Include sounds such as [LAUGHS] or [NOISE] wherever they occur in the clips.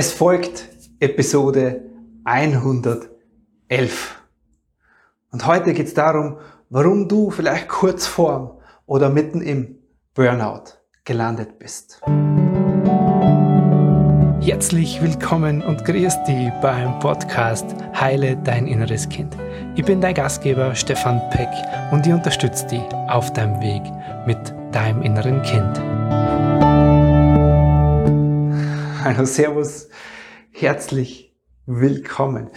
Es folgt Episode 111. Und heute geht es darum, warum du vielleicht kurz vorm oder mitten im Burnout gelandet bist. Herzlich willkommen und grüß dich beim Podcast Heile dein inneres Kind. Ich bin dein Gastgeber Stefan Peck und ich unterstütze dich auf deinem Weg mit deinem inneren Kind. Hallo, Servus, herzlich willkommen.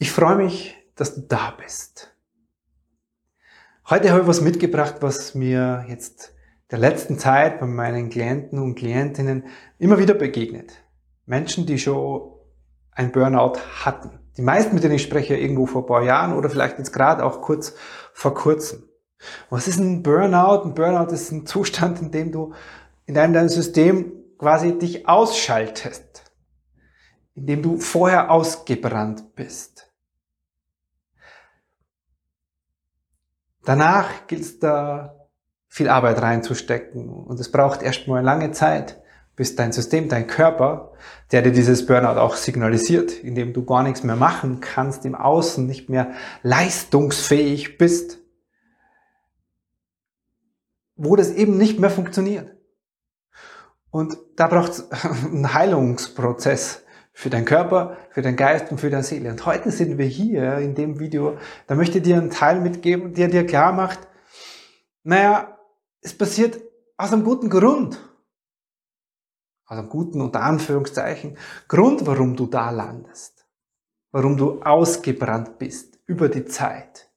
Ich freue mich, dass du da bist. Heute habe ich was mitgebracht, was mir jetzt der letzten Zeit bei meinen Klienten und Klientinnen immer wieder begegnet. Menschen, die schon ein Burnout hatten. Die meisten, mit denen ich spreche, irgendwo vor ein paar Jahren oder vielleicht jetzt gerade auch kurz vor kurzem. Was ist ein Burnout? Ein Burnout ist ein Zustand, in dem du in deinem, deinem System quasi dich ausschaltest, indem du vorher ausgebrannt bist. Danach gilt es da viel Arbeit reinzustecken und es braucht erstmal lange Zeit, bis dein System, dein Körper, der dir dieses Burnout auch signalisiert, indem du gar nichts mehr machen kannst im Außen, nicht mehr leistungsfähig bist, wo das eben nicht mehr funktioniert. Und da braucht es [LAUGHS] einen Heilungsprozess für deinen Körper, für deinen Geist und für deine Seele. Und heute sind wir hier in dem Video, da möchte ich dir einen Teil mitgeben, der dir klar macht, naja, es passiert aus einem guten Grund. Aus einem guten, unter Anführungszeichen, Grund, warum du da landest. Warum du ausgebrannt bist über die Zeit.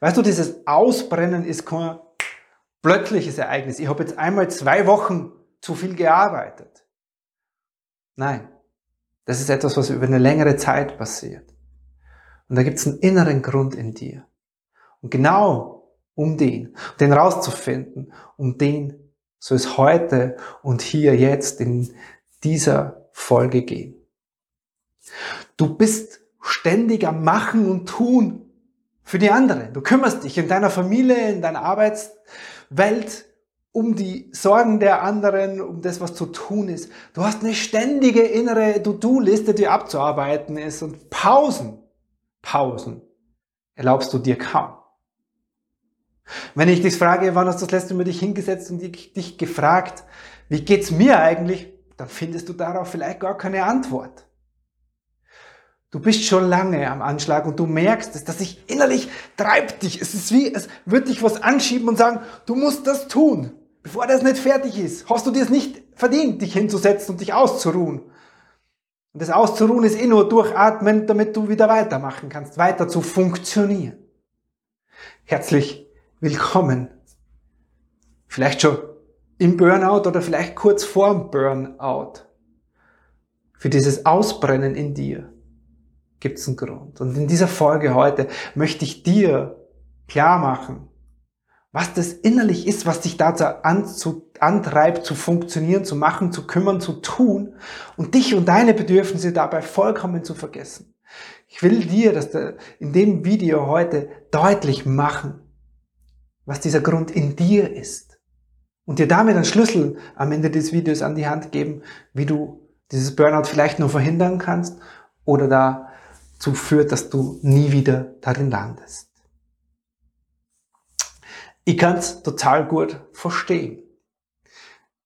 Weißt du, dieses Ausbrennen ist kein plötzliches Ereignis. Ich habe jetzt einmal zwei Wochen zu viel gearbeitet. Nein, das ist etwas, was über eine längere Zeit passiert. Und da gibt es einen inneren Grund in dir. Und genau um den, den rauszufinden, um den soll es heute und hier jetzt in dieser Folge gehen. Du bist ständig am Machen und Tun für die anderen. Du kümmerst dich in deiner Familie, in deiner Arbeitswelt um die Sorgen der anderen, um das, was zu tun ist. Du hast eine ständige innere To-Do-Liste, die abzuarbeiten ist und Pausen, Pausen erlaubst du dir kaum. Wenn ich dich frage, wann hast du das letzte Mal dich hingesetzt und dich gefragt, wie geht's mir eigentlich, dann findest du darauf vielleicht gar keine Antwort. Du bist schon lange am Anschlag und du merkst es, dass sich innerlich treibt dich. Es ist wie, es wird dich was anschieben und sagen, du musst das tun. Bevor das nicht fertig ist, hast du dir es nicht verdient, dich hinzusetzen und dich auszuruhen. Und das Auszuruhen ist eh nur durchatmen, damit du wieder weitermachen kannst, weiter zu funktionieren. Herzlich willkommen. Vielleicht schon im Burnout oder vielleicht kurz vorm Burnout. Für dieses Ausbrennen in dir gibt es einen Grund. Und in dieser Folge heute möchte ich dir klar machen, was das innerlich ist, was dich dazu antreibt, zu funktionieren, zu machen, zu kümmern, zu tun und dich und deine Bedürfnisse dabei vollkommen zu vergessen. Ich will dir das in dem Video heute deutlich machen, was dieser Grund in dir ist und dir damit einen Schlüssel am Ende des Videos an die Hand geben, wie du dieses Burnout vielleicht nur verhindern kannst oder dazu führt, dass du nie wieder darin landest. Ich kann es total gut verstehen.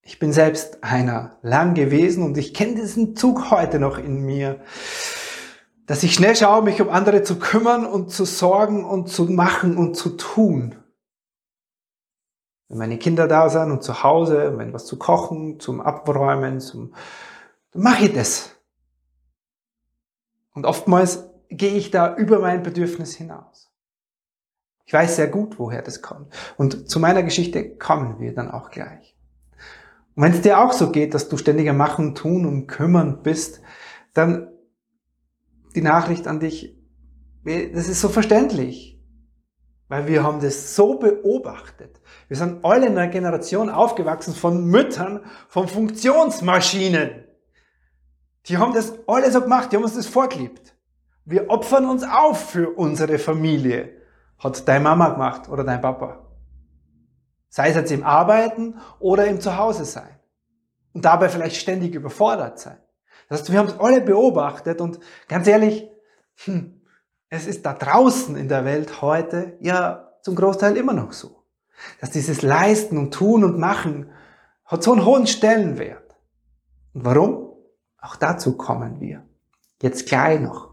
Ich bin selbst einer lang gewesen und ich kenne diesen Zug heute noch in mir, dass ich schnell schaue, mich um andere zu kümmern und zu sorgen und zu machen und zu tun. Wenn meine Kinder da sind und zu Hause, wenn was zu kochen, zum Abräumen, zum, dann mache ich das. Und oftmals gehe ich da über mein Bedürfnis hinaus. Ich weiß sehr gut, woher das kommt. Und zu meiner Geschichte kommen wir dann auch gleich. Und wenn es dir auch so geht, dass du ständig am Machen, Tun und Kümmern bist, dann die Nachricht an dich, das ist so verständlich. Weil wir haben das so beobachtet. Wir sind alle in einer Generation aufgewachsen von Müttern, von Funktionsmaschinen. Die haben das alle so gemacht, die haben uns das vorgelebt. Wir opfern uns auf für unsere Familie hat deine Mama gemacht oder dein Papa. Sei es jetzt im Arbeiten oder im Zuhause sein. Und dabei vielleicht ständig überfordert sein. Das heißt, wir haben es alle beobachtet und ganz ehrlich, hm, es ist da draußen in der Welt heute ja zum Großteil immer noch so. Dass dieses Leisten und Tun und Machen hat so einen hohen Stellenwert. Und warum? Auch dazu kommen wir. Jetzt gleich noch.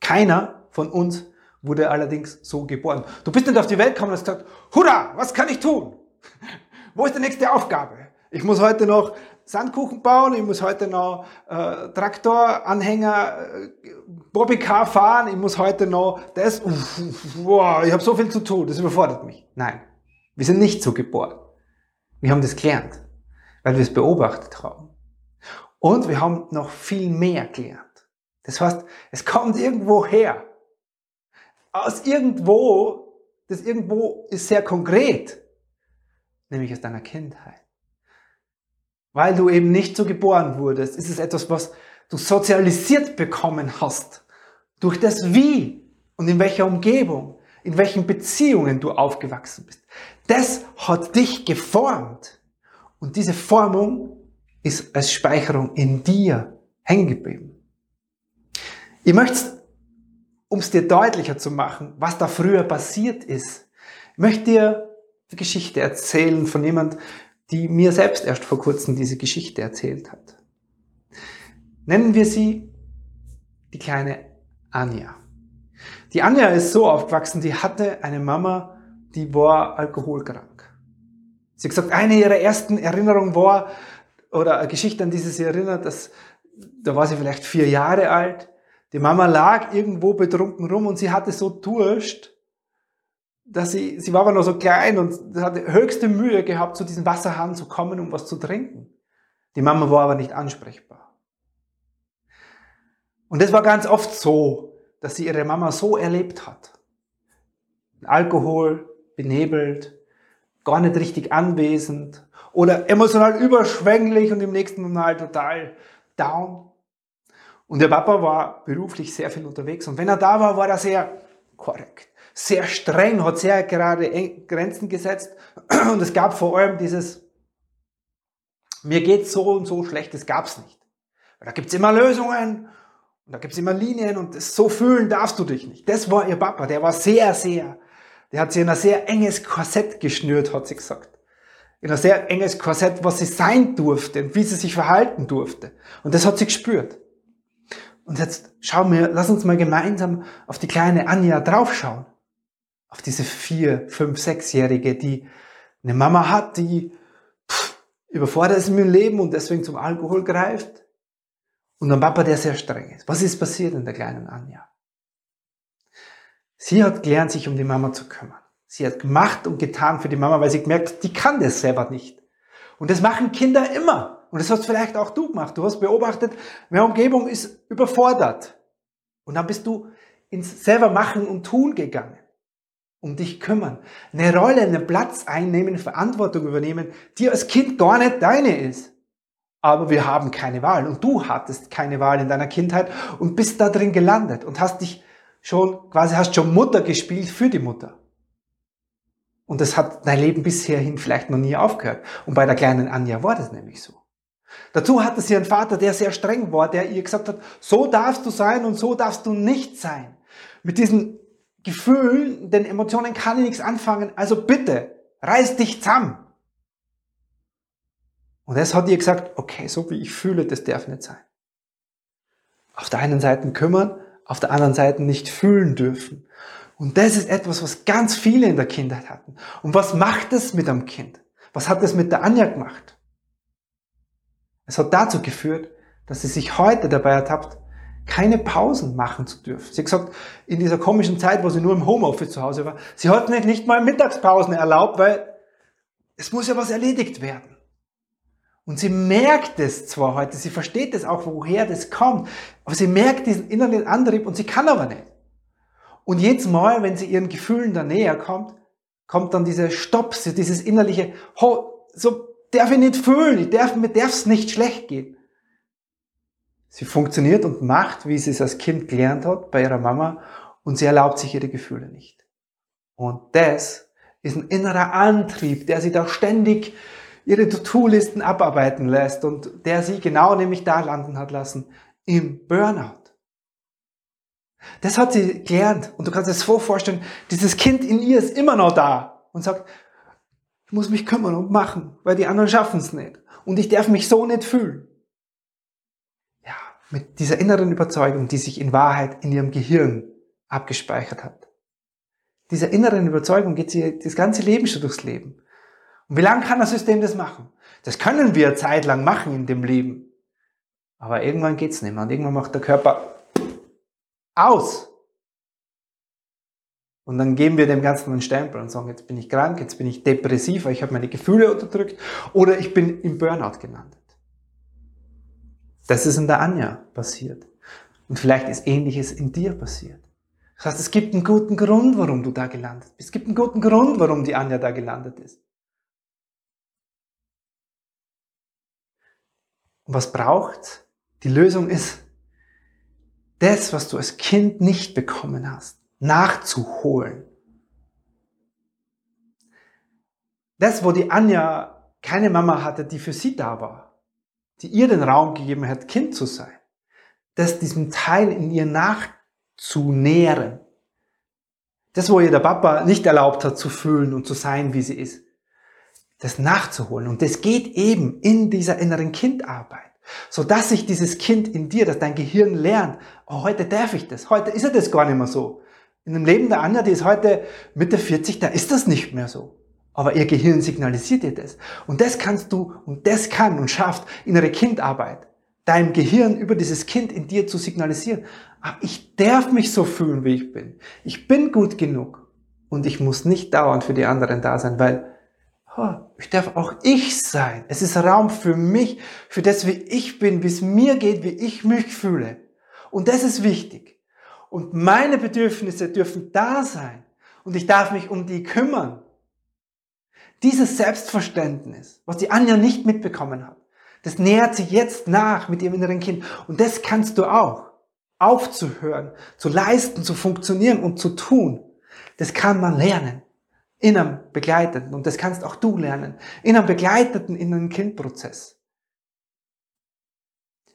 Keiner von uns wurde allerdings so geboren. Du bist nicht auf die Welt gekommen und hast gesagt, Hurra, was kann ich tun? [LAUGHS] Wo ist die nächste Aufgabe? Ich muss heute noch Sandkuchen bauen, ich muss heute noch äh, Traktoranhänger, äh, Bobbycar fahren, ich muss heute noch das, uff, wow, ich habe so viel zu tun, das überfordert mich. Nein, wir sind nicht so geboren. Wir haben das gelernt, weil wir es beobachtet haben. Und wir haben noch viel mehr gelernt. Das heißt, es kommt irgendwo her. Aus irgendwo, das irgendwo ist sehr konkret, nämlich aus deiner Kindheit weil du eben nicht so geboren wurdest, ist es etwas, was du sozialisiert bekommen hast. Durch das Wie und in welcher Umgebung, in welchen Beziehungen du aufgewachsen bist. Das hat dich geformt. Und diese Formung ist als Speicherung in dir hängen geblieben. Ich möchte, um es dir deutlicher zu machen, was da früher passiert ist, möchte dir die Geschichte erzählen von jemand, die mir selbst erst vor kurzem diese Geschichte erzählt hat. Nennen wir sie die kleine Anja. Die Anja ist so aufgewachsen, die hatte eine Mama, die war alkoholkrank. Sie hat gesagt, eine ihrer ersten Erinnerungen war, oder eine Geschichte, an die sie sich erinnert, dass, da war sie vielleicht vier Jahre alt, die Mama lag irgendwo betrunken rum und sie hatte so Durst, dass sie, sie war aber noch so klein und hatte höchste Mühe gehabt, zu diesem Wasserhahn zu kommen, um was zu trinken. Die Mama war aber nicht ansprechbar. Und es war ganz oft so, dass sie ihre Mama so erlebt hat. Alkohol, benebelt, gar nicht richtig anwesend oder emotional überschwänglich und im nächsten Mal total down. Und der Papa war beruflich sehr viel unterwegs und wenn er da war, war er sehr korrekt sehr streng, hat sehr gerade Grenzen gesetzt. [CLEARS THROAT] Und es gab vor allem dieses, mir geht so und so schlecht, das gab's nicht. Weil da gibt's immer Lösungen und da gibt's immer Linien und das, so fühlen darfst du dich nicht. Das war ihr Papa, der war sehr, sehr, der hat sie in ein sehr enges Korsett geschnürt, hat sie gesagt. In ein sehr enges Korsett, was sie sein durfte und wie sie sich verhalten durfte. Und das hat sie gespürt. Und jetzt schauen wir, lass uns mal gemeinsam auf die kleine Anja draufschauen auf diese vier, fünf, sechsjährige, die eine Mama hat, die pff, überfordert ist mit dem Leben und deswegen zum Alkohol greift. Und ein Papa, der sehr streng ist. Was ist passiert in der kleinen Anja? Sie hat gelernt, sich um die Mama zu kümmern. Sie hat gemacht und getan für die Mama, weil sie gemerkt hat, die kann das selber nicht. Und das machen Kinder immer. Und das hast vielleicht auch du gemacht. Du hast beobachtet, meine Umgebung ist überfordert. Und dann bist du ins selber machen und tun gegangen um dich kümmern, eine Rolle, einen Platz einnehmen, Verantwortung übernehmen, die als Kind gar nicht deine ist. Aber wir haben keine Wahl und du hattest keine Wahl in deiner Kindheit und bist da drin gelandet und hast dich schon, quasi hast schon Mutter gespielt für die Mutter. Und das hat dein Leben bisher hin vielleicht noch nie aufgehört. Und bei der kleinen Anja war das nämlich so. Dazu hatte sie einen Vater, der sehr streng war, der ihr gesagt hat, so darfst du sein und so darfst du nicht sein. Mit diesen Gefühlen, den Emotionen kann ich nichts anfangen, also bitte, reiß dich zusammen. Und das hat ihr gesagt, okay, so wie ich fühle, das darf nicht sein. Auf der einen Seite kümmern, auf der anderen Seite nicht fühlen dürfen. Und das ist etwas, was ganz viele in der Kindheit hatten. Und was macht es mit einem Kind? Was hat es mit der Anja gemacht? Es hat dazu geführt, dass sie sich heute dabei ertappt, keine Pausen machen zu dürfen. Sie hat gesagt, in dieser komischen Zeit, wo sie nur im Homeoffice zu Hause war, sie hat nicht, nicht mal Mittagspausen erlaubt, weil es muss ja was erledigt werden. Und sie merkt es zwar heute, sie versteht es auch, woher das kommt, aber sie merkt diesen inneren Antrieb und sie kann aber nicht. Und jedes Mal, wenn sie ihren Gefühlen da näher kommt, kommt dann dieser Stopp, dieses innerliche, so darf ich nicht fühlen, ich darf, mir darf es nicht schlecht gehen. Sie funktioniert und macht, wie sie es als Kind gelernt hat bei ihrer Mama und sie erlaubt sich ihre Gefühle nicht. Und das ist ein innerer Antrieb, der sie da ständig ihre To-Do-Listen abarbeiten lässt und der sie genau nämlich da landen hat lassen, im Burnout. Das hat sie gelernt und du kannst das so vorstellen, dieses Kind in ihr ist immer noch da und sagt, ich muss mich kümmern und machen, weil die anderen schaffen es nicht. Und ich darf mich so nicht fühlen. Ja, mit dieser inneren Überzeugung, die sich in Wahrheit in ihrem Gehirn abgespeichert hat. Dieser inneren Überzeugung geht sie das ganze Leben schon durchs Leben. Und wie lange kann das System das machen? Das können wir zeitlang machen in dem Leben. Aber irgendwann geht's nicht mehr und irgendwann macht der Körper aus. Und dann geben wir dem Ganzen einen Stempel und sagen, jetzt bin ich krank, jetzt bin ich depressiv, weil ich habe meine Gefühle unterdrückt oder ich bin im Burnout gelandet. Das ist in der Anja passiert. Und vielleicht ist ähnliches in dir passiert. Das heißt, es gibt einen guten Grund, warum du da gelandet bist. Es gibt einen guten Grund, warum die Anja da gelandet ist. Und was braucht? Die Lösung ist, das, was du als Kind nicht bekommen hast, nachzuholen. Das, wo die Anja keine Mama hatte, die für sie da war, die ihr den Raum gegeben hat, Kind zu sein, das diesem Teil in ihr nachzunähren. Das, wo ihr der Papa nicht erlaubt hat zu fühlen und zu sein, wie sie ist, das nachzuholen. Und das geht eben in dieser inneren Kindarbeit so dass sich dieses Kind in dir, dass dein Gehirn lernt, oh, heute darf ich das, heute ist er das gar nicht mehr so. In dem Leben der Anja, die ist heute Mitte 40, da ist das nicht mehr so. Aber ihr Gehirn signalisiert dir das. Und das kannst du, und das kann und schafft innere Kindarbeit, deinem Gehirn über dieses Kind in dir zu signalisieren. Aber ich darf mich so fühlen, wie ich bin. Ich bin gut genug. Und ich muss nicht dauernd für die anderen da sein, weil ich darf auch ich sein. Es ist Raum für mich, für das, wie ich bin, wie es mir geht, wie ich mich fühle. Und das ist wichtig. Und meine Bedürfnisse dürfen da sein. Und ich darf mich um die kümmern. Dieses Selbstverständnis, was die Anja nicht mitbekommen hat, das nähert sie jetzt nach mit ihrem inneren Kind. Und das kannst du auch. Aufzuhören, zu leisten, zu funktionieren und zu tun. Das kann man lernen in einem begleiteten, und das kannst auch du lernen, in einem begleiteten inneren Kindprozess.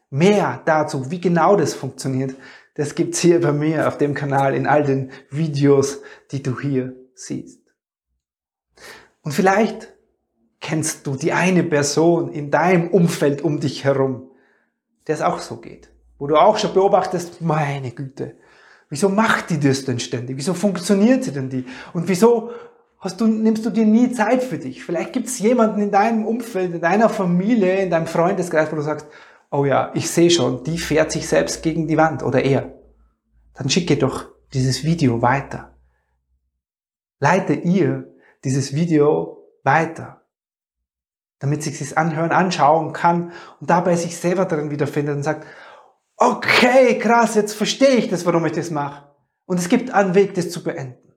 Mehr dazu, wie genau das funktioniert, das gibt's hier bei mir auf dem Kanal in all den Videos, die du hier siehst. Und vielleicht kennst du die eine Person in deinem Umfeld um dich herum, der es auch so geht, wo du auch schon beobachtest, meine Güte, wieso macht die das denn ständig? Wieso funktioniert sie denn die? Und wieso hast du, nimmst du dir nie Zeit für dich. Vielleicht gibt es jemanden in deinem Umfeld, in deiner Familie, in deinem Freundeskreis, wo du sagst, oh ja, ich sehe schon, die fährt sich selbst gegen die Wand oder er. Dann schicke doch dieses Video weiter. Leite ihr dieses Video weiter, damit sich das anhören, anschauen kann und dabei sich selber darin wiederfindet und sagt, okay, krass, jetzt verstehe ich das, warum ich das mache. Und es gibt einen Weg, das zu beenden.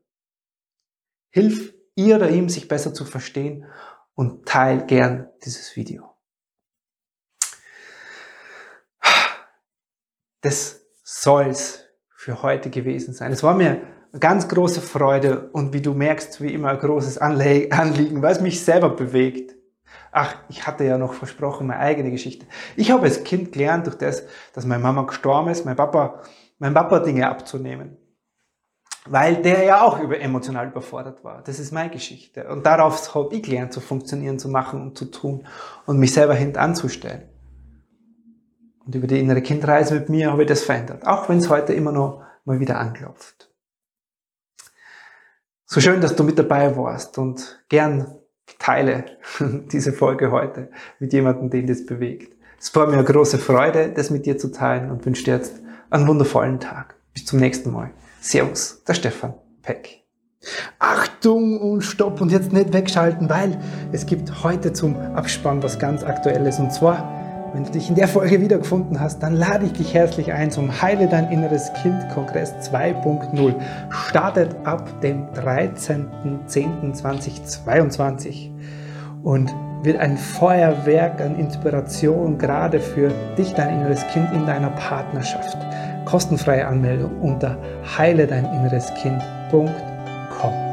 Hilf ihr oder ihm sich besser zu verstehen und teil gern dieses Video. Das soll's für heute gewesen sein. Es war mir eine ganz große Freude und wie du merkst, wie immer ein großes [LAUGHS] Anliegen, weil es mich selber bewegt. Ach, ich hatte ja noch versprochen, meine eigene Geschichte. Ich habe als Kind gelernt durch das, dass meine Mama gestorben ist, mein Papa, mein Papa Dinge abzunehmen weil der ja auch über, emotional überfordert war. Das ist meine Geschichte. Und darauf habe ich gelernt zu funktionieren, zu machen und zu tun und mich selber hintanzustellen. Und über die innere Kindreise mit mir habe ich das verändert, auch wenn es heute immer noch mal wieder anklopft. So schön, dass du mit dabei warst und gern teile [LAUGHS] diese Folge heute mit jemandem, den das bewegt. Es war mir eine große Freude, das mit dir zu teilen und wünsche dir jetzt einen wundervollen Tag. Bis zum nächsten Mal. Servus, der Stefan Peck. Achtung und Stopp und jetzt nicht wegschalten, weil es gibt heute zum Abspann was ganz Aktuelles und zwar, wenn du dich in der Folge wiedergefunden hast, dann lade ich dich herzlich ein zum Heile dein inneres Kind Kongress 2.0. Startet ab dem 13.10.2022 und wird ein Feuerwerk an Inspiration gerade für dich, dein inneres Kind in deiner Partnerschaft kostenfreie Anmeldung unter heile dein inneres Kind.com.